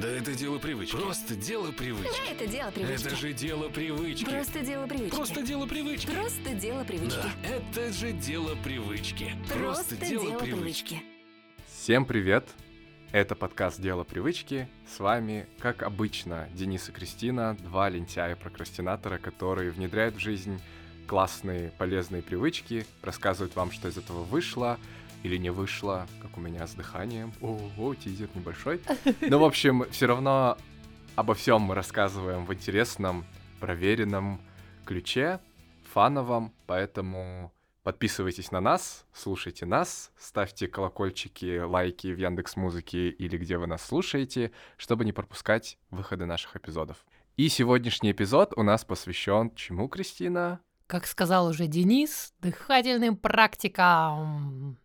Да это дело привычки. Просто дело привычки. Да, это дело привычки. Это же дело привычки. Просто дело привычки. Просто дело привычки. Просто дело привычки. Да, это же дело привычки. Просто дело привычки. Всем привет! Это подкаст «Дело привычки». С вами, как обычно, Денис и Кристина, два лентяя-прокрастинатора, которые внедряют в жизнь классные, полезные привычки, рассказывают вам, что из этого вышло или не вышло, как у меня с дыханием. Ого, тизер небольшой. Но, в общем, все равно обо всем мы рассказываем в интересном, проверенном ключе, фановом, поэтому Подписывайтесь на нас, слушайте нас, ставьте колокольчики, лайки в Яндекс Музыке или где вы нас слушаете, чтобы не пропускать выходы наших эпизодов. И сегодняшний эпизод у нас посвящен чему, Кристина? Как сказал уже Денис, дыхательным практикам.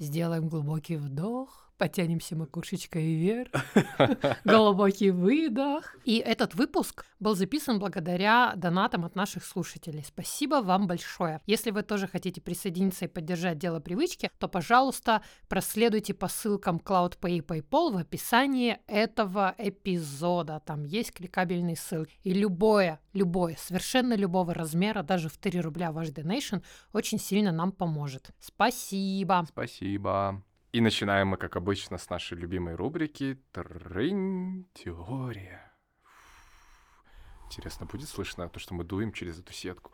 Сделаем глубокий вдох, Потянемся макушечкой вверх. Глубокий выдох. И этот выпуск был записан благодаря донатам от наших слушателей. Спасибо вам большое. Если вы тоже хотите присоединиться и поддержать дело привычки, то, пожалуйста, проследуйте по ссылкам CloudPay и PayPal в описании этого эпизода. Там есть кликабельные ссылки. И любое, любое, совершенно любого размера, даже в 3 рубля ваш донейшн, очень сильно нам поможет. Спасибо. Спасибо. И начинаем мы, как обычно, с нашей любимой рубрики «Трынь теория». Интересно, будет слышно то, что мы дуем через эту сетку?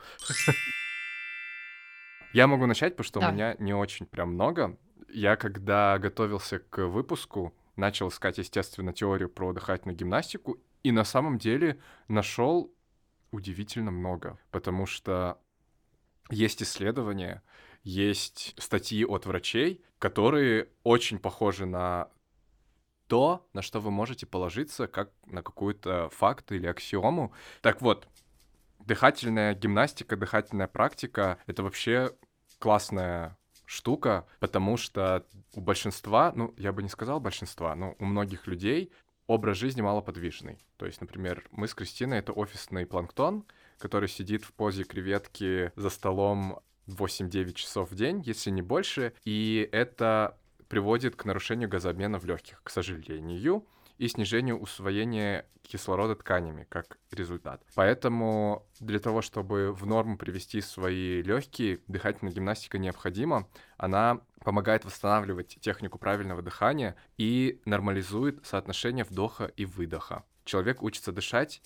Я могу начать, потому что у меня не очень прям много. Я, когда готовился к выпуску, начал искать, естественно, теорию про дыхательную гимнастику, и на самом деле нашел удивительно много, потому что есть исследования, есть статьи от врачей, которые очень похожи на то, на что вы можете положиться, как на какой-то факт или аксиому. Так вот, дыхательная гимнастика, дыхательная практика — это вообще классная штука, потому что у большинства, ну, я бы не сказал большинства, но у многих людей образ жизни малоподвижный. То есть, например, мы с Кристиной — это офисный планктон, который сидит в позе креветки за столом 8-9 часов в день, если не больше, и это приводит к нарушению газообмена в легких, к сожалению, и снижению усвоения кислорода тканями как результат. Поэтому для того, чтобы в норму привести свои легкие, дыхательная гимнастика необходима. Она помогает восстанавливать технику правильного дыхания и нормализует соотношение вдоха и выдоха. Человек учится дышать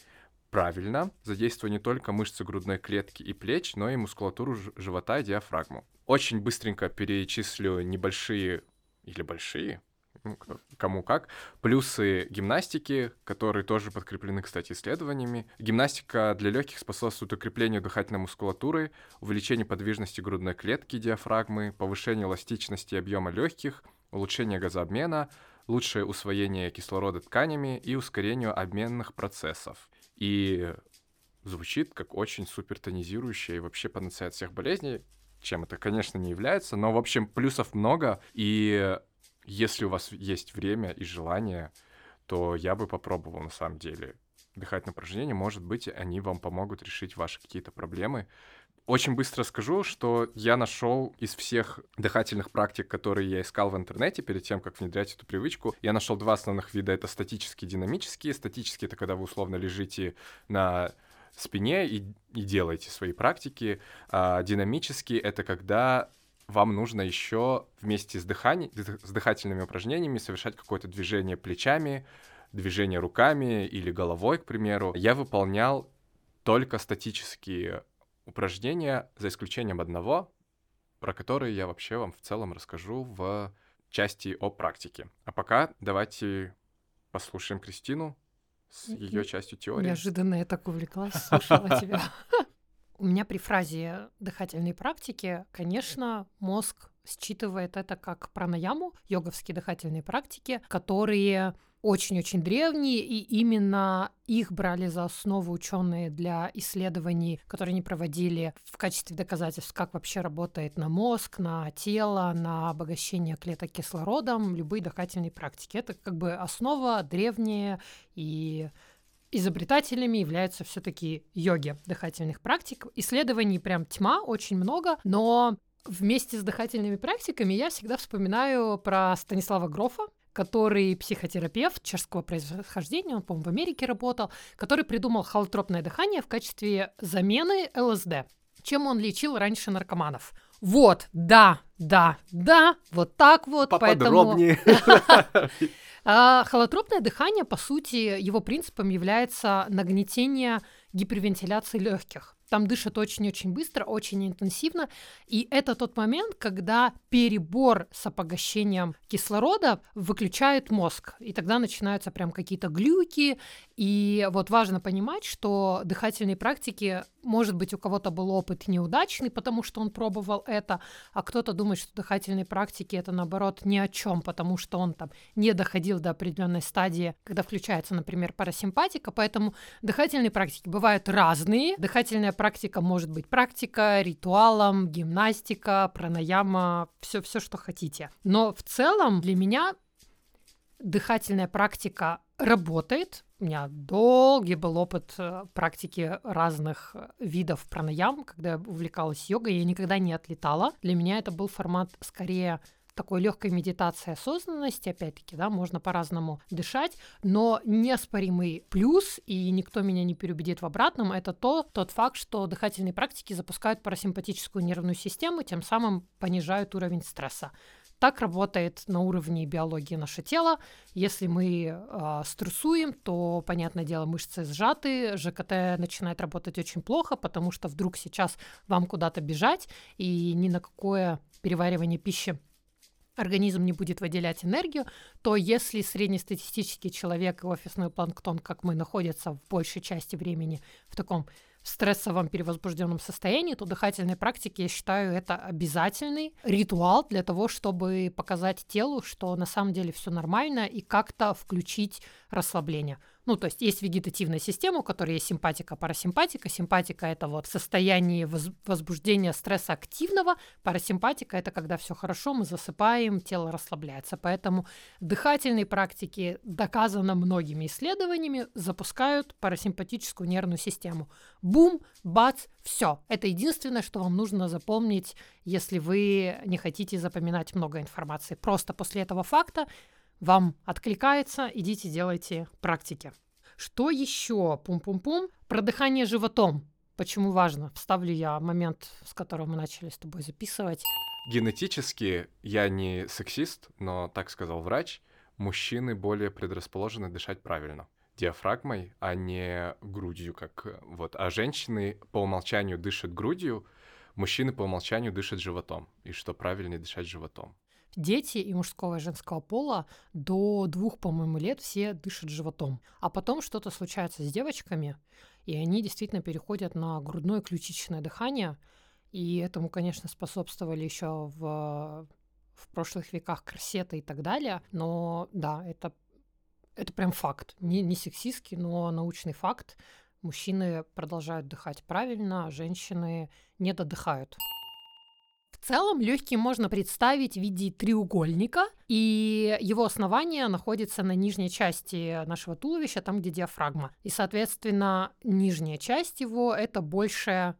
правильно, задействуя не только мышцы грудной клетки и плеч, но и мускулатуру живота и диафрагму. Очень быстренько перечислю небольшие или большие, ну, кому как, плюсы гимнастики, которые тоже подкреплены, кстати, исследованиями. Гимнастика для легких способствует укреплению дыхательной мускулатуры, увеличению подвижности грудной клетки диафрагмы, повышению эластичности объема легких, улучшению газообмена, лучшее усвоение кислорода тканями и ускорению обменных процессов. И звучит как очень супер тонизирующая и вообще панацея от всех болезней, чем это, конечно, не является, но, в общем, плюсов много, и если у вас есть время и желание, то я бы попробовал на самом деле дыхательные упражнения. Может быть, они вам помогут решить ваши какие-то проблемы. Очень быстро скажу, что я нашел из всех дыхательных практик, которые я искал в интернете перед тем, как внедрять эту привычку, я нашел два основных вида. Это статические динамические. Статические — это когда вы условно лежите на спине и, и делаете свои практики. А динамические — это когда вам нужно еще вместе с, дыханием, с дыхательными упражнениями совершать какое-то движение плечами, движение руками или головой, к примеру. Я выполнял только статические упражнения, за исключением одного, про который я вообще вам в целом расскажу в части о практике. А пока давайте послушаем Кристину с ее частью теории. Неожиданно я так увлеклась, слушала тебя. У меня при фразе дыхательной практики, конечно, мозг считывает это как пранаяму, йоговские дыхательные практики, которые очень-очень древние, и именно их брали за основу ученые для исследований, которые они проводили в качестве доказательств, как вообще работает на мозг, на тело, на обогащение клеток кислородом, любые дыхательные практики. Это как бы основа древняя и изобретателями являются все-таки йоги дыхательных практик. Исследований прям тьма, очень много, но вместе с дыхательными практиками я всегда вспоминаю про Станислава Грофа. Который психотерапевт чешского происхождения, он, по-моему, в Америке работал, который придумал холотропное дыхание в качестве замены ЛСД. Чем он лечил раньше наркоманов? Вот, да, да, да, вот так вот. Поподробнее. Поэтому... А, холотропное дыхание, по сути, его принципом является нагнетение гипервентиляции легких. Там дышат очень-очень быстро, очень интенсивно. И это тот момент, когда перебор с обогащением кислорода выключает мозг. И тогда начинаются прям какие-то глюки. И вот важно понимать, что дыхательные практики, может быть, у кого-то был опыт неудачный, потому что он пробовал это, а кто-то думает, что дыхательные практики это наоборот ни о чем, потому что он там не доходил до определенной стадии, когда включается, например, парасимпатика. Поэтому дыхательные практики бывают разные. Дыхательная практика может быть практика, ритуалом, гимнастика, пранаяма, все, все, что хотите. Но в целом для меня дыхательная практика работает. У меня долгий был опыт э, практики разных видов пранаям, когда я увлекалась йогой, я никогда не отлетала. Для меня это был формат скорее такой легкой медитации осознанности, опять-таки, да, можно по-разному дышать, но неоспоримый плюс, и никто меня не переубедит в обратном, это то, тот факт, что дыхательные практики запускают парасимпатическую нервную систему, тем самым понижают уровень стресса. Так работает на уровне биологии наше тело. Если мы э, стрессуем, то, понятное дело, мышцы сжаты, ЖКТ начинает работать очень плохо, потому что вдруг сейчас вам куда-то бежать, и ни на какое переваривание пищи организм не будет выделять энергию, то если среднестатистический человек и офисный планктон, как мы, находятся в большей части времени в таком стрессовом перевозбужденном состоянии, то дыхательные практики, я считаю, это обязательный ритуал для того, чтобы показать телу, что на самом деле все нормально и как-то включить расслабление. Ну, то есть есть вегетативная система, у которой есть симпатика, парасимпатика. Симпатика – это вот состояние возбуждения стресса активного. Парасимпатика – это когда все хорошо, мы засыпаем, тело расслабляется. Поэтому дыхательные практики, доказано многими исследованиями, запускают парасимпатическую нервную систему. Бум, бац, все. Это единственное, что вам нужно запомнить, если вы не хотите запоминать много информации. Просто после этого факта вам откликается, идите делайте практики. Что еще? Пум-пум-пум. Про дыхание животом. Почему важно? Вставлю я момент, с которого мы начали с тобой записывать. Генетически я не сексист, но так сказал врач, мужчины более предрасположены дышать правильно диафрагмой, а не грудью, как вот. А женщины по умолчанию дышат грудью, мужчины по умолчанию дышат животом. И что правильнее дышать животом дети и мужского и женского пола до двух, по-моему, лет все дышат животом. А потом что-то случается с девочками, и они действительно переходят на грудное ключичное дыхание. И этому, конечно, способствовали еще в, в прошлых веках корсеты и так далее. Но да, это, это прям факт. Не, не сексистский, но научный факт. Мужчины продолжают дыхать правильно, а женщины не додыхают. В целом легкие можно представить в виде треугольника, и его основание находится на нижней части нашего туловища, там, где диафрагма. И, соответственно, нижняя часть его это больше,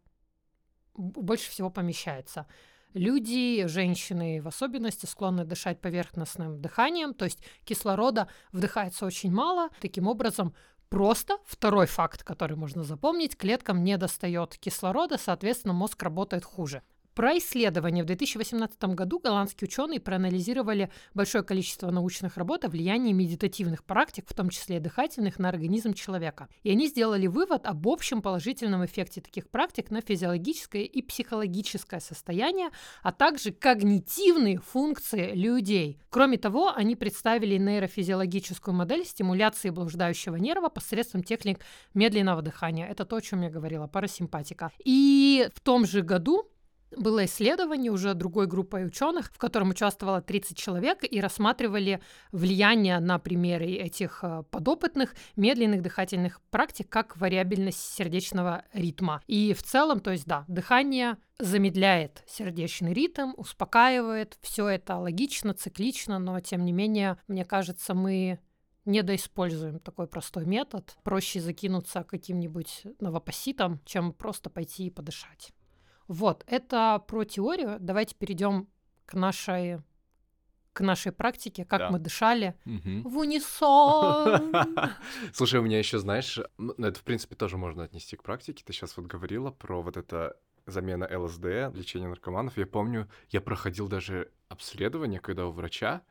больше всего помещается. Люди, женщины в особенности, склонны дышать поверхностным дыханием, то есть кислорода вдыхается очень мало. Таким образом, Просто второй факт, который можно запомнить, клеткам не достает кислорода, соответственно, мозг работает хуже. Про исследование. В 2018 году голландские ученые проанализировали большое количество научных работ о влиянии медитативных практик, в том числе дыхательных, на организм человека. И они сделали вывод об общем положительном эффекте таких практик на физиологическое и психологическое состояние, а также когнитивные функции людей. Кроме того, они представили нейрофизиологическую модель стимуляции блуждающего нерва посредством техник медленного дыхания. Это то, о чем я говорила, парасимпатика. И в том же году было исследование уже другой группой ученых, в котором участвовало 30 человек, и рассматривали влияние на примеры этих э, подопытных медленных дыхательных практик как вариабельность сердечного ритма. И в целом, то есть да, дыхание замедляет сердечный ритм, успокаивает. Все это логично, циклично, но тем не менее, мне кажется, мы недоиспользуем такой простой метод. Проще закинуться каким-нибудь новопоситом, чем просто пойти и подышать. Вот, это про теорию. Давайте перейдем к нашей к нашей практике, как Да. мы дышали Мгм. в унисон. Слушай, у меня еще, знаешь, ну, это, в принципе, тоже можно отнести к практике. Ты сейчас вот говорила про вот это замена ЛСД, лечение наркоманов. Я помню, я проходил даже обследование, когда у врача,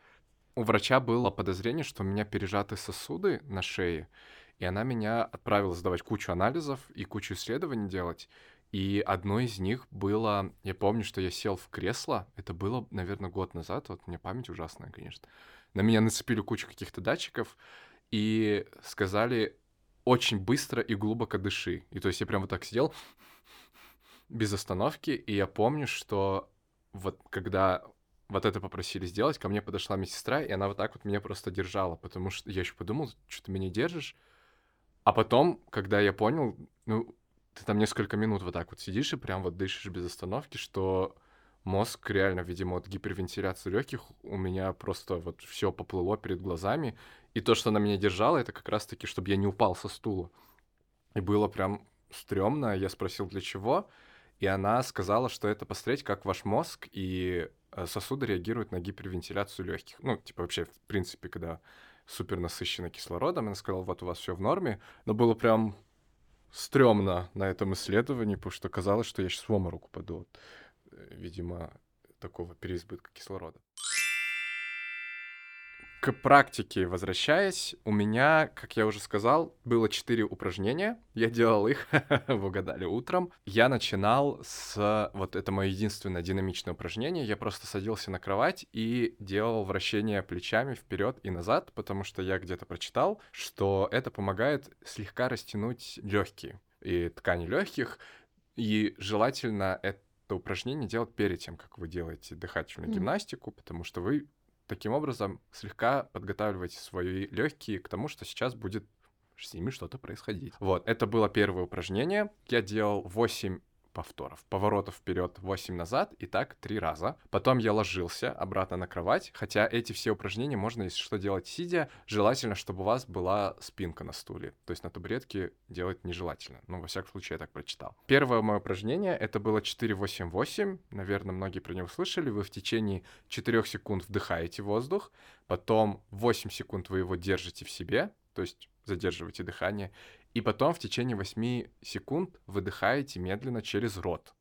у врача было подозрение, что у меня пережаты сосуды на шее, и она меня отправила сдавать кучу анализов и кучу исследований делать. И одно из них было, я помню, что я сел в кресло, это было, наверное, год назад, вот мне память ужасная, конечно. На меня нацепили кучу каких-то датчиков и сказали очень быстро и глубоко дыши. И то есть я прям вот так сидел без остановки, и я помню, что вот когда вот это попросили сделать, ко мне подошла медсестра, и она вот так вот меня просто держала, потому что я еще подумал, что ты меня держишь. А потом, когда я понял, ну, ты там несколько минут вот так вот сидишь и прям вот дышишь без остановки, что мозг реально, видимо, от гипервентиляции легких у меня просто вот все поплыло перед глазами. И то, что она меня держала, это как раз-таки, чтобы я не упал со стула. И было прям стрёмно. Я спросил, для чего. И она сказала, что это посмотреть, как ваш мозг и э, сосуды реагируют на гипервентиляцию легких. Ну, типа вообще, в принципе, когда супер насыщенно кислородом, она сказала, вот у вас все в норме. Но было прям стрёмно на этом исследовании, потому что казалось, что я сейчас в обморок упаду э, видимо, такого переизбытка кислорода. К практике возвращаясь, у меня, как я уже сказал, было четыре упражнения. Я делал их, вы угадали, утром. Я начинал с... Вот это мое единственное динамичное упражнение. Я просто садился на кровать и делал вращение плечами вперед и назад, потому что я где-то прочитал, что это помогает слегка растянуть легкие и ткани легких. И желательно это упражнение делать перед тем, как вы делаете дыхательную Мгм. гимнастику, потому что вы таким образом слегка подготавливаете свои легкие к тому, что сейчас будет с ними что-то происходить. Вот, это было первое упражнение. Я делал 8 повторов. Поворотов вперед, 8 назад, и так три раза. Потом я ложился обратно на кровать, хотя эти все упражнения можно, если что, делать сидя. Желательно, чтобы у вас была спинка на стуле. То есть на табуретке делать нежелательно. Ну, во всяком случае, я так прочитал. Первое мое упражнение, это было 4-8-8. Наверное, многие про него слышали. Вы в течение 4 секунд вдыхаете воздух, потом 8 секунд вы его держите в себе, то есть задерживаете дыхание, и потом в течение 8 секунд выдыхаете медленно через рот.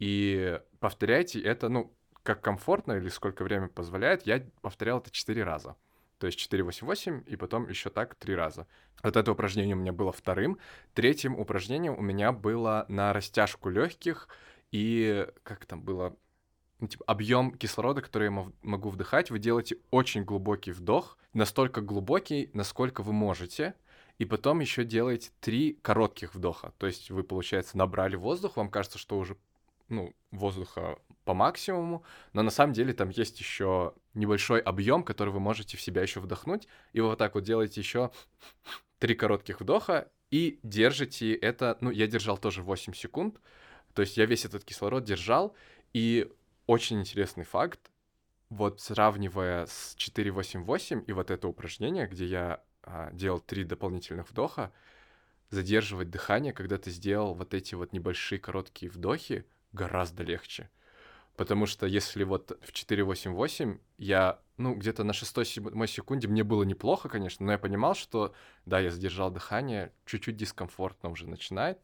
И повторяйте это, ну, как комфортно или сколько время позволяет, я повторял это 4 раза. То есть 4-8-8, и потом еще так 3 раза. Вот это упражнение у меня было вторым. Третьим упражнением у меня было на растяжку легких и как там было ну, типа, объем кислорода, который я могу вдыхать, вы делаете очень глубокий вдох, настолько глубокий, насколько вы можете, и потом еще делаете три коротких вдоха. То есть вы, получается, набрали воздух, вам кажется, что уже ну, воздуха по максимуму, но на самом деле там есть еще небольшой объем, который вы можете в себя еще вдохнуть, и вы вот так вот делаете еще три коротких вдоха и держите это, ну, я держал тоже 8 секунд, то есть я весь этот кислород держал, и очень интересный факт, вот сравнивая с 4-8-8 и вот это упражнение, где я а, делал три дополнительных вдоха, задерживать дыхание, когда ты сделал вот эти вот небольшие короткие вдохи, гораздо легче. Потому что если вот в 4.8.8 я, ну, где-то на 6-7 секунде мне было неплохо, конечно, но я понимал, что, да, я задержал дыхание, чуть-чуть дискомфортно уже начинает,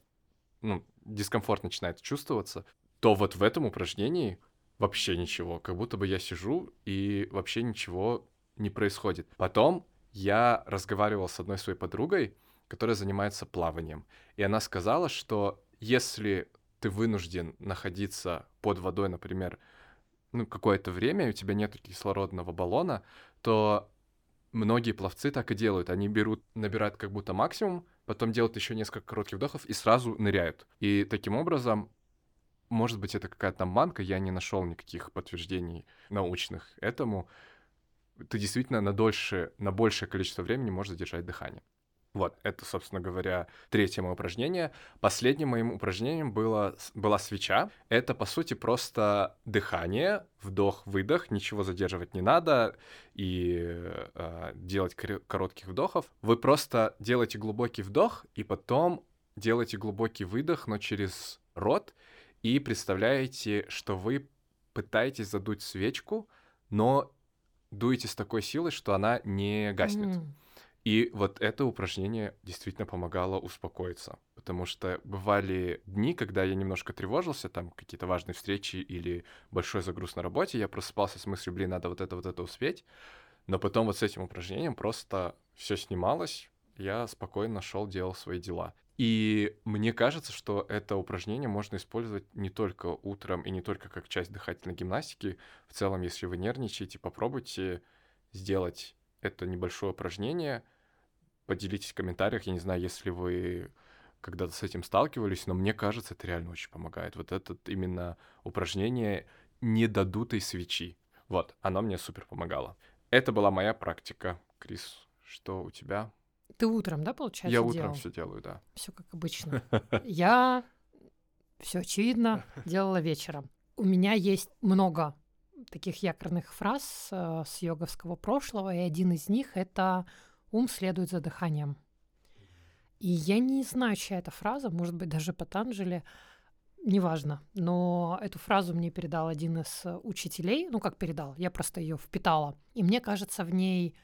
ну, дискомфорт начинает чувствоваться, то вот в этом упражнении вообще ничего, как будто бы я сижу и вообще ничего не происходит. Потом я разговаривал с одной своей подругой, которая занимается плаванием, и она сказала, что если ты вынужден находиться под водой, например, ну, какое-то время, и у тебя нет кислородного баллона, то многие пловцы так и делают. Они берут, набирают как будто максимум, потом делают еще несколько коротких вдохов и сразу ныряют. И таким образом, может быть, это какая-то манка, я не нашел никаких подтверждений научных этому. Ты действительно на дольше, на большее количество времени можешь задержать дыхание. Вот, это, собственно говоря, третье мое упражнение. Последним моим упражнением было, была свеча. Это, по сути, просто дыхание, вдох-выдох, ничего задерживать не надо и э, делать кор- коротких вдохов. Вы просто делаете глубокий вдох и потом делаете глубокий выдох, но через рот, и представляете, что вы пытаетесь задуть свечку, но дуете с такой силой, что она не гаснет. М. И вот это упражнение действительно помогало успокоиться. Потому что бывали дни, когда я немножко тревожился, там какие-то важные встречи или большой загруз на работе, я просыпался с мыслью, блин, надо вот это, вот это успеть. Но потом вот с этим упражнением просто все снималось, я спокойно шел, делал свои дела. И мне кажется, что это упражнение можно использовать не только утром и не только как часть дыхательной гимнастики. В целом, если вы нервничаете, попробуйте сделать это небольшое упражнение. Поделитесь в комментариях, я не знаю, если вы когда-то с этим сталкивались, но мне кажется, это реально очень помогает. Вот это именно упражнение недодутой свечи. Вот, оно мне супер помогало. Это была моя практика. Крис, что у тебя? Ты утром, да, получается, Я утром делал? все делаю, да. Все как обычно. Я, все очевидно, делала вечером. У меня есть много таких якорных фраз э, с йоговского прошлого, и один из них — это «ум следует за дыханием». И я не знаю, чья это фраза, может быть, даже Патанджели, неважно. Но эту фразу мне передал один из учителей, ну как передал, я просто ее впитала. И мне кажется, в ней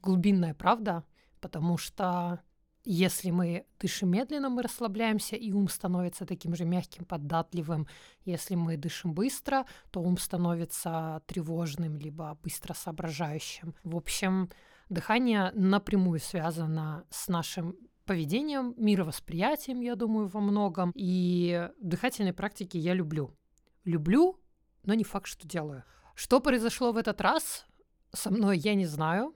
глубинная правда, потому что если мы дышим медленно, мы расслабляемся, и ум становится таким же мягким, податливым. Если мы дышим быстро, то ум становится тревожным, либо быстро соображающим. В общем, дыхание напрямую связано с нашим поведением, мировосприятием, я думаю, во многом. И дыхательные практики я люблю. Люблю, но не факт, что делаю. Что произошло в этот раз со мной, я не знаю.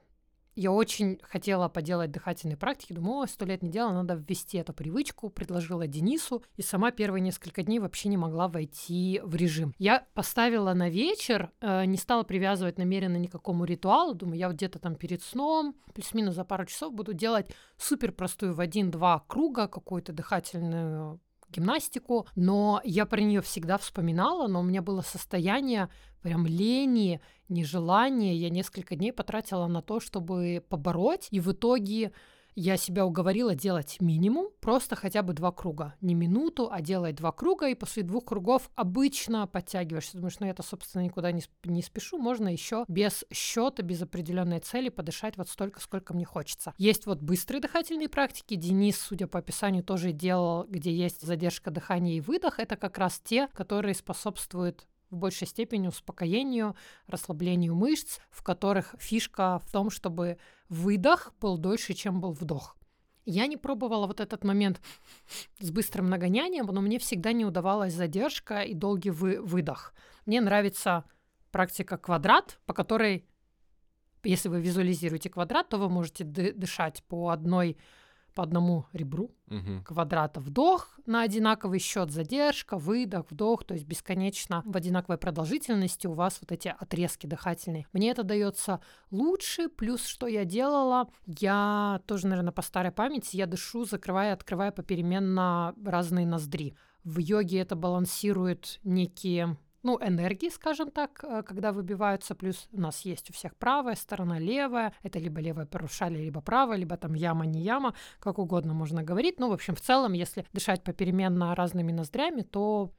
Я очень хотела поделать дыхательные практики, думала, сто лет не делала, надо ввести эту привычку, предложила Денису, и сама первые несколько дней вообще не могла войти в режим. Я поставила на вечер, э, не стала привязывать намеренно ни к какому ритуалу, думаю, я где-то там перед сном, плюс-минус за пару часов буду делать супер простую в один-два круга какую-то дыхательную гимнастику, но я про нее всегда вспоминала, но у меня было состояние прям лени, нежелания. Я несколько дней потратила на то, чтобы побороть, и в итоге я себя уговорила делать минимум, просто хотя бы два круга. Не минуту, а делать два круга, и после двух кругов обычно подтягиваешься. Думаешь, ну это, собственно, никуда не, не спешу, можно еще без счета, без определенной цели подышать вот столько, сколько мне хочется. Есть вот быстрые дыхательные практики. Денис, судя по описанию, тоже делал, где есть задержка дыхания и выдох. Это как раз те, которые способствуют в большей степени успокоению, расслаблению мышц, в которых фишка в том, чтобы выдох был дольше, чем был вдох. Я не пробовала вот этот момент с быстрым нагонянием, но мне всегда не удавалась задержка и долгий вы- выдох. Мне нравится практика квадрат, по которой, если вы визуализируете квадрат, то вы можете ды- дышать по одной по одному ребру Мгм. квадрата вдох на одинаковый счет, задержка, выдох, вдох, то есть бесконечно в одинаковой продолжительности у вас вот эти отрезки дыхательные. Мне это дается лучше, плюс что я делала, я тоже, наверное, по старой памяти, я дышу, закрывая и открывая попеременно разные ноздри. В йоге это балансирует некие ну, энергии, скажем так, э, когда выбиваются, плюс у нас есть у всех правая сторона, левая, это либо левое парушалие, либо правая, либо там яма, не яма, как угодно можно говорить. Ну, в общем, в целом, если дышать попеременно разными ноздрями, то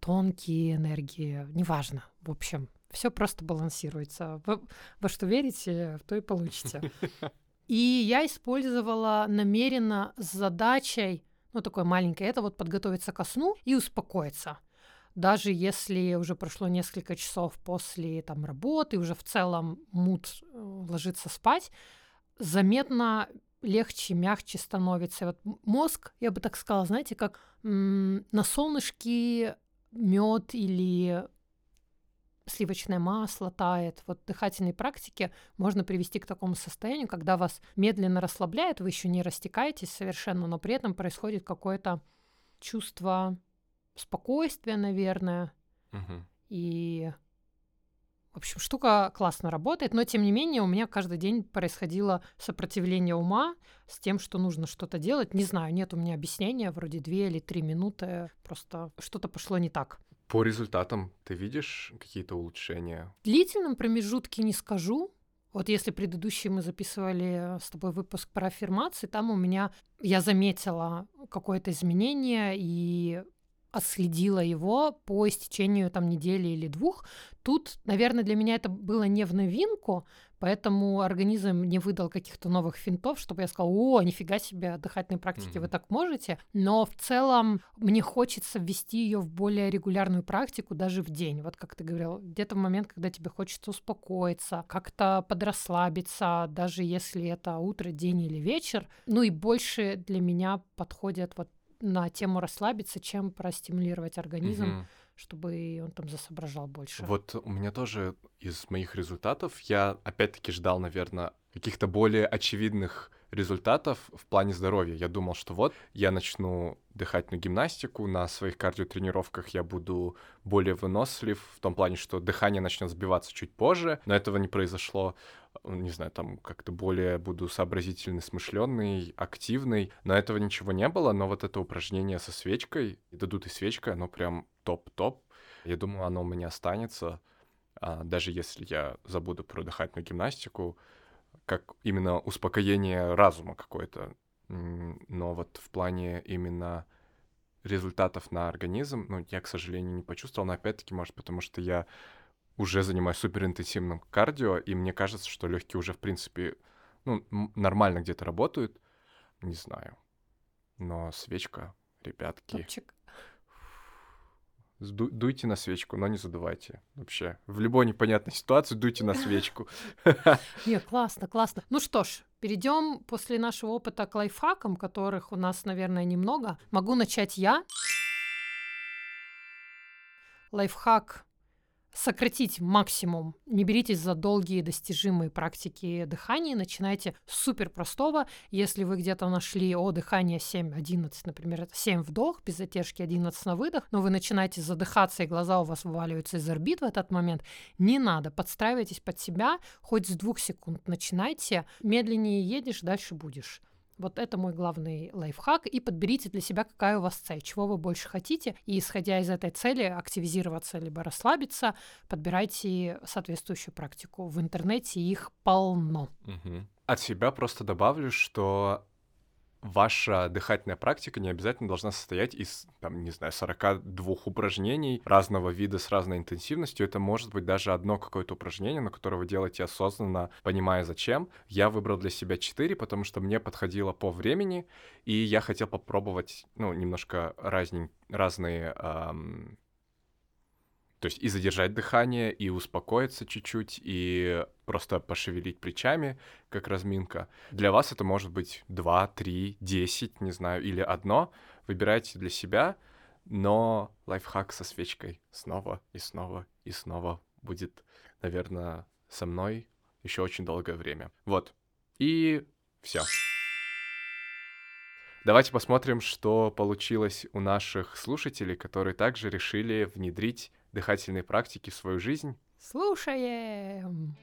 тонкие энергии, неважно, в общем, все просто балансируется. Во, во что верите, в то и получите. И я использовала намеренно с задачей, ну, такой маленькой, это вот подготовиться ко сну и успокоиться даже если уже прошло несколько часов после там, работы, уже в целом мут э, ложится спать, заметно легче, мягче становится. И вот мозг, я бы так сказала, знаете, как на солнышке мед или сливочное масло тает. Вот дыхательные практики можно привести к такому состоянию, когда вас медленно расслабляет, вы еще не растекаетесь совершенно, но при этом происходит какое-то чувство спокойствия, наверное. Мгм. И, в общем, штука классно работает, но тем не менее у меня каждый день происходило сопротивление ума с тем, что нужно что-то делать. Не знаю, нет у меня объяснения, вроде две или три минуты, просто что-то пошло не так. По результатам ты видишь какие-то улучшения? В длительном промежутке не скажу. Вот если предыдущий мы записывали с тобой выпуск про аффирмации, там у меня я заметила какое-то изменение, и отследила его по истечению там недели или двух. Тут, наверное, для меня это было не в новинку, поэтому организм не выдал каких-то новых финтов, чтобы я сказала, о, нифига себе, дыхательной практики mm-hmm. вы так можете. Но в целом мне хочется ввести ее в более регулярную практику даже в день. Вот как ты говорил, где-то в момент, когда тебе хочется успокоиться, как-то подрасслабиться, даже если это утро, день или вечер. Ну и больше для меня подходят вот на тему расслабиться, чем простимулировать организм, угу. чтобы он там засоображал больше. Вот у меня тоже из моих результатов я опять-таки ждал, наверное, каких-то более очевидных результатов в плане здоровья. Я думал, что вот я начну дыхательную гимнастику, на своих кардиотренировках я буду более вынослив, в том плане, что дыхание начнет сбиваться чуть позже, но этого не произошло. Не знаю, там как-то более буду сообразительный, смышленный, активный, но этого ничего не было, но вот это упражнение со свечкой, дадут и свечкой, оно прям топ-топ. Я думаю, оно у меня останется, а, даже если я забуду про дыхательную гимнастику, как именно успокоение разума какое-то. Но вот в плане именно результатов на организм, ну, я, к сожалению, не почувствовал, но опять-таки, может, потому что я уже занимаюсь суперинтенсивным кардио, и мне кажется, что легкие уже, в принципе, ну, нормально где-то работают. Не знаю. Но свечка, ребятки. Топчик дуйте на свечку, но не задувайте. Вообще, в любой непонятной ситуации дуйте на свечку. Не, классно, классно. Ну что ж, перейдем после нашего опыта к лайфхакам, которых у нас, наверное, немного. Могу начать я. Лайфхак сократить максимум. Не беритесь за долгие достижимые практики дыхания, начинайте с супер простого. Если вы где-то нашли, о, дыхание 7-11, например, это 7 вдох, без затяжки 11 на выдох, но вы начинаете задыхаться, и глаза у вас вываливаются из орбит в этот момент, не надо, подстраивайтесь под себя, хоть с двух секунд начинайте, медленнее едешь, дальше будешь. Вот это мой главный лайфхак. И подберите для себя, какая у вас цель, чего вы больше хотите. И исходя из этой цели, активизироваться либо расслабиться, подбирайте соответствующую практику. В интернете их полно. Угу. От себя просто добавлю, что ваша дыхательная практика не обязательно должна состоять из, там, не знаю, 42 упражнений разного вида с разной интенсивностью. Это может быть даже одно какое-то упражнение, на которое вы делаете осознанно, понимая зачем. Я выбрал для себя 4, потому что мне подходило по времени, и я хотел попробовать, ну, немножко разнень, разные эм, то есть и задержать дыхание, и успокоиться чуть-чуть, и просто пошевелить плечами, как разминка. Для вас это может быть 2, 3, 10, не знаю, или одно. Выбирайте для себя, но лайфхак со свечкой снова и снова и снова будет, наверное, со мной еще очень долгое время. Вот. И все. Давайте посмотрим, что получилось у наших слушателей, которые также решили внедрить дыхательные практики в свою жизнь? Слушаем!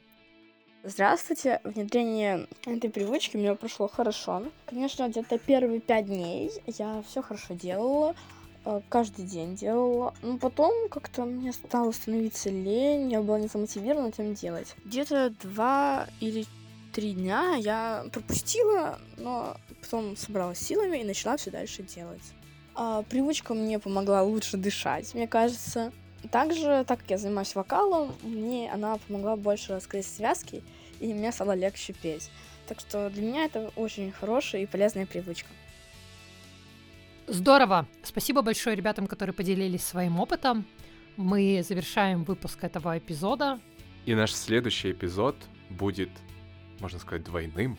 Здравствуйте! Внедрение этой привычки у меня прошло хорошо. Конечно, где-то первые пять дней я все хорошо делала, э, каждый день делала. Но потом как-то мне стало становиться лень, я была не замотивирована этим делать. Где-то два или три дня я пропустила, но потом собралась силами и начала все дальше делать. А привычка мне помогла лучше дышать, мне кажется. Также, так как я занимаюсь вокалом, мне она помогла больше раскрыть связки, и мне стало легче петь. Так что для меня это очень хорошая и полезная привычка. Здорово! Спасибо большое ребятам, которые поделились своим опытом. Мы завершаем выпуск этого эпизода. И наш следующий эпизод будет, можно сказать, двойным,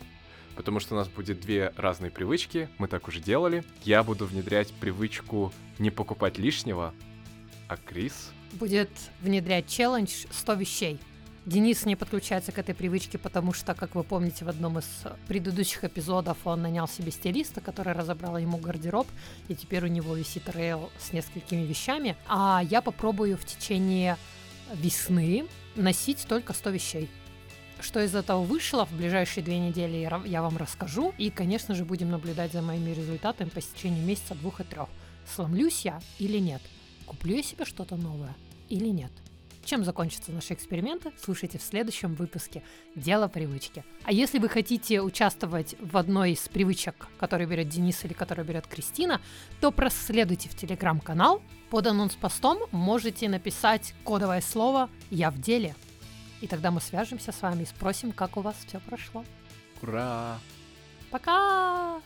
потому что у нас будет две разные привычки, мы так уже делали. Я буду внедрять привычку не покупать лишнего, а Крис будет внедрять челлендж 100 вещей. Денис не подключается к этой привычке, потому что, как вы помните, в одном из предыдущих эпизодов он нанял себе стилиста, который разобрал ему гардероб, и теперь у него висит рейл с несколькими вещами. А я попробую в течение весны носить только 100 вещей. Что из этого вышло в ближайшие две недели, я вам расскажу. И, конечно же, будем наблюдать за моими результатами по истечении месяца, двух и трех. Сломлюсь я или нет? Куплю я себе что-то новое или нет? Чем закончатся наши эксперименты, слушайте в следующем выпуске «Дело привычки». А если вы хотите участвовать в одной из привычек, которую берет Денис или которую берет Кристина, то проследуйте в телеграм-канал. Под анонс-постом можете написать кодовое слово «Я в деле». И тогда мы свяжемся с вами и спросим, как у вас все прошло. Ура! Пока!